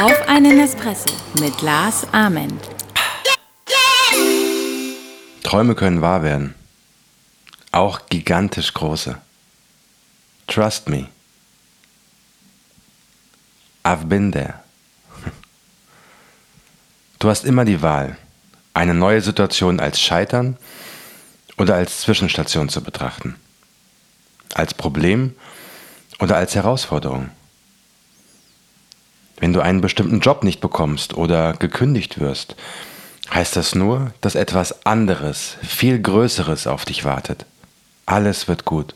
Auf einen Espresso mit Lars Ament. Träume können wahr werden. Auch gigantisch große. Trust me. I've been there. Du hast immer die Wahl, eine neue Situation als Scheitern oder als Zwischenstation zu betrachten. Als Problem oder als Herausforderung. Wenn du einen bestimmten Job nicht bekommst oder gekündigt wirst, heißt das nur, dass etwas anderes, viel Größeres auf dich wartet. Alles wird gut.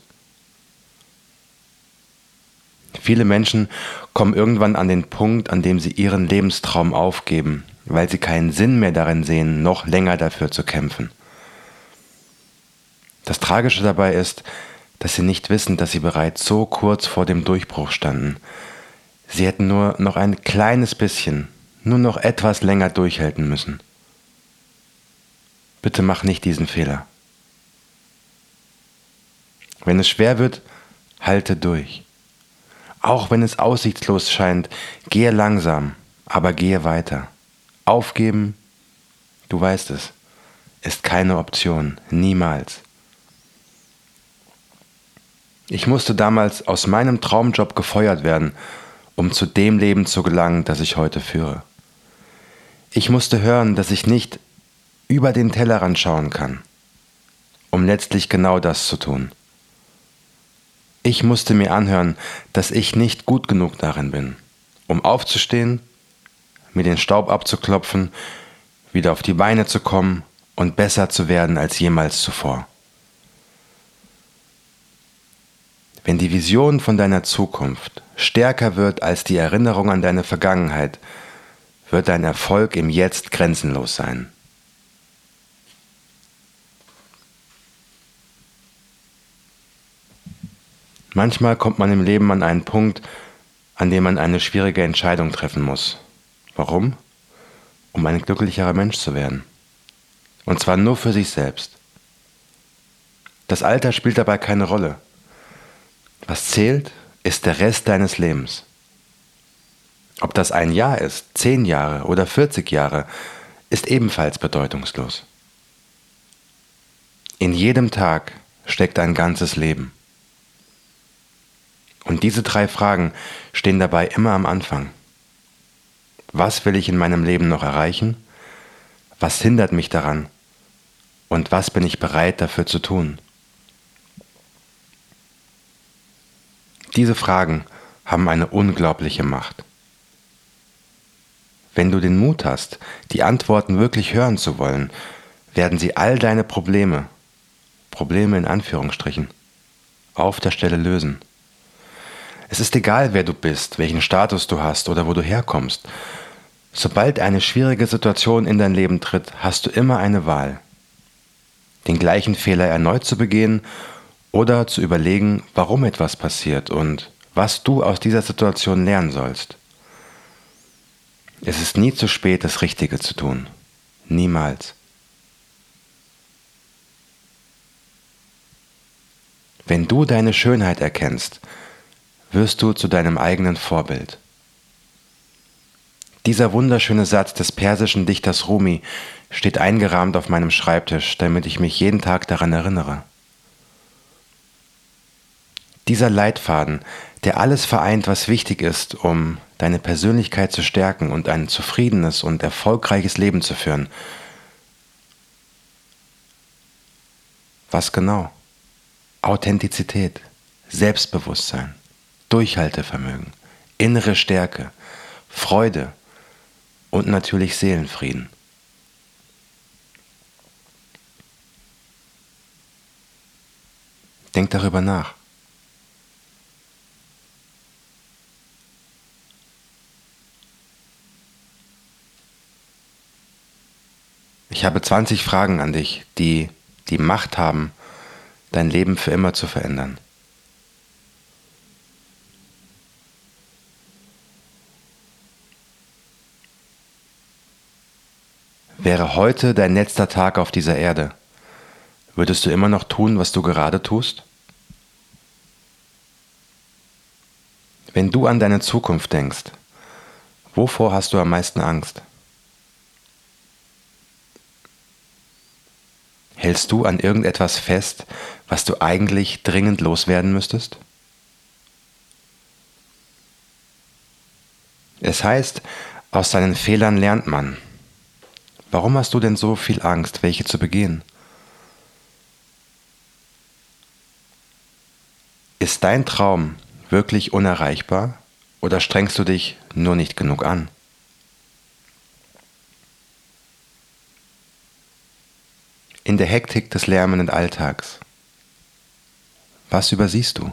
Viele Menschen kommen irgendwann an den Punkt, an dem sie ihren Lebenstraum aufgeben, weil sie keinen Sinn mehr darin sehen, noch länger dafür zu kämpfen. Das Tragische dabei ist, dass sie nicht wissen, dass sie bereits so kurz vor dem Durchbruch standen, Sie hätten nur noch ein kleines bisschen, nur noch etwas länger durchhalten müssen. Bitte mach nicht diesen Fehler. Wenn es schwer wird, halte durch. Auch wenn es aussichtslos scheint, gehe langsam, aber gehe weiter. Aufgeben, du weißt es, ist keine Option, niemals. Ich musste damals aus meinem Traumjob gefeuert werden um zu dem Leben zu gelangen, das ich heute führe. Ich musste hören, dass ich nicht über den Tellerrand schauen kann, um letztlich genau das zu tun. Ich musste mir anhören, dass ich nicht gut genug darin bin, um aufzustehen, mir den Staub abzuklopfen, wieder auf die Beine zu kommen und besser zu werden als jemals zuvor. Wenn die Vision von deiner Zukunft stärker wird als die Erinnerung an deine Vergangenheit, wird dein Erfolg im Jetzt grenzenlos sein. Manchmal kommt man im Leben an einen Punkt, an dem man eine schwierige Entscheidung treffen muss. Warum? Um ein glücklicherer Mensch zu werden. Und zwar nur für sich selbst. Das Alter spielt dabei keine Rolle. Was zählt, ist der Rest deines Lebens. Ob das ein Jahr ist, zehn Jahre oder 40 Jahre, ist ebenfalls bedeutungslos. In jedem Tag steckt ein ganzes Leben. Und diese drei Fragen stehen dabei immer am Anfang. Was will ich in meinem Leben noch erreichen? Was hindert mich daran? Und was bin ich bereit dafür zu tun? Diese Fragen haben eine unglaubliche Macht. Wenn du den Mut hast, die Antworten wirklich hören zu wollen, werden sie all deine Probleme, Probleme in Anführungsstrichen, auf der Stelle lösen. Es ist egal, wer du bist, welchen Status du hast oder wo du herkommst. Sobald eine schwierige Situation in dein Leben tritt, hast du immer eine Wahl. Den gleichen Fehler erneut zu begehen oder zu überlegen, warum etwas passiert und was du aus dieser Situation lernen sollst. Es ist nie zu spät, das Richtige zu tun. Niemals. Wenn du deine Schönheit erkennst, wirst du zu deinem eigenen Vorbild. Dieser wunderschöne Satz des persischen Dichters Rumi steht eingerahmt auf meinem Schreibtisch, damit ich mich jeden Tag daran erinnere. Dieser Leitfaden, der alles vereint, was wichtig ist, um deine Persönlichkeit zu stärken und ein zufriedenes und erfolgreiches Leben zu führen. Was genau? Authentizität, Selbstbewusstsein, Durchhaltevermögen, innere Stärke, Freude und natürlich Seelenfrieden. Denk darüber nach. Ich habe 20 Fragen an dich, die die Macht haben, dein Leben für immer zu verändern. Wäre heute dein letzter Tag auf dieser Erde, würdest du immer noch tun, was du gerade tust? Wenn du an deine Zukunft denkst, wovor hast du am meisten Angst? Hältst du an irgendetwas fest, was du eigentlich dringend loswerden müsstest? Es heißt, aus seinen Fehlern lernt man. Warum hast du denn so viel Angst, welche zu begehen? Ist dein Traum wirklich unerreichbar oder strengst du dich nur nicht genug an? In der Hektik des lärmenden Alltags. Was übersiehst du?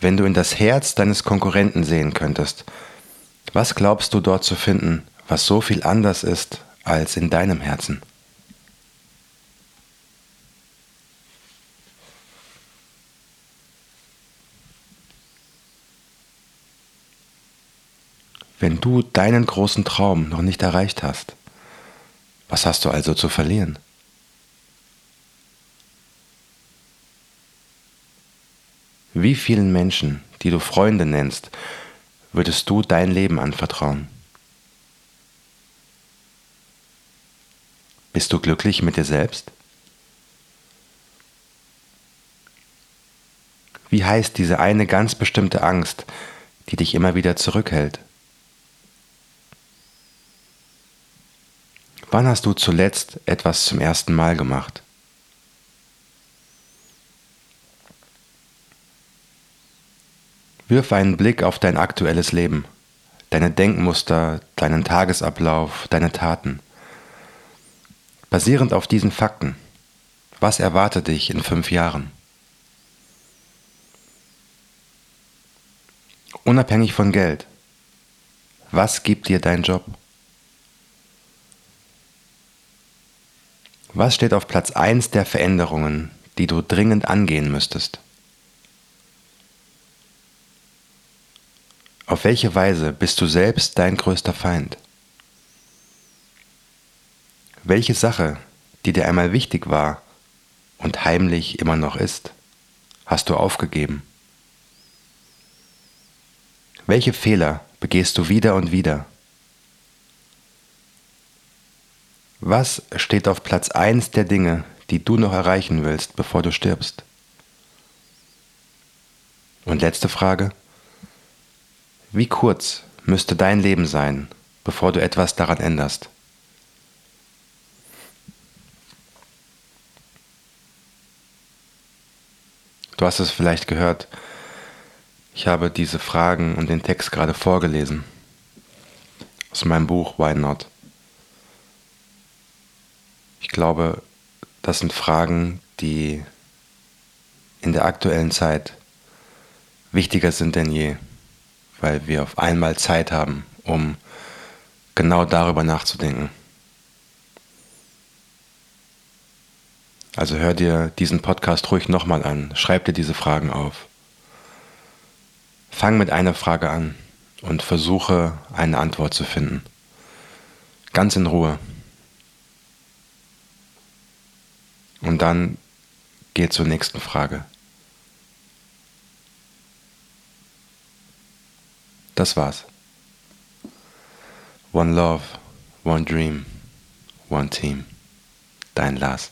Wenn du in das Herz deines Konkurrenten sehen könntest, was glaubst du dort zu finden, was so viel anders ist als in deinem Herzen? Wenn du deinen großen Traum noch nicht erreicht hast, was hast du also zu verlieren? Wie vielen Menschen, die du Freunde nennst, würdest du dein Leben anvertrauen? Bist du glücklich mit dir selbst? Wie heißt diese eine ganz bestimmte Angst, die dich immer wieder zurückhält? Wann hast du zuletzt etwas zum ersten Mal gemacht? Wirf einen Blick auf dein aktuelles Leben, deine Denkmuster, deinen Tagesablauf, deine Taten. Basierend auf diesen Fakten, was erwartet dich in fünf Jahren? Unabhängig von Geld, was gibt dir dein Job? Was steht auf Platz 1 der Veränderungen, die du dringend angehen müsstest? Auf welche Weise bist du selbst dein größter Feind? Welche Sache, die dir einmal wichtig war und heimlich immer noch ist, hast du aufgegeben? Welche Fehler begehst du wieder und wieder? Was steht auf Platz 1 der Dinge, die du noch erreichen willst, bevor du stirbst? Und letzte Frage. Wie kurz müsste dein Leben sein, bevor du etwas daran änderst? Du hast es vielleicht gehört. Ich habe diese Fragen und den Text gerade vorgelesen. Aus meinem Buch Why Not? Ich glaube, das sind Fragen, die in der aktuellen Zeit wichtiger sind denn je, weil wir auf einmal Zeit haben, um genau darüber nachzudenken. Also hör dir diesen Podcast ruhig nochmal an, schreib dir diese Fragen auf. Fang mit einer Frage an und versuche eine Antwort zu finden. Ganz in Ruhe. Und dann geht zur nächsten Frage. Das war's. One Love, One Dream, One Team. Dein Lars.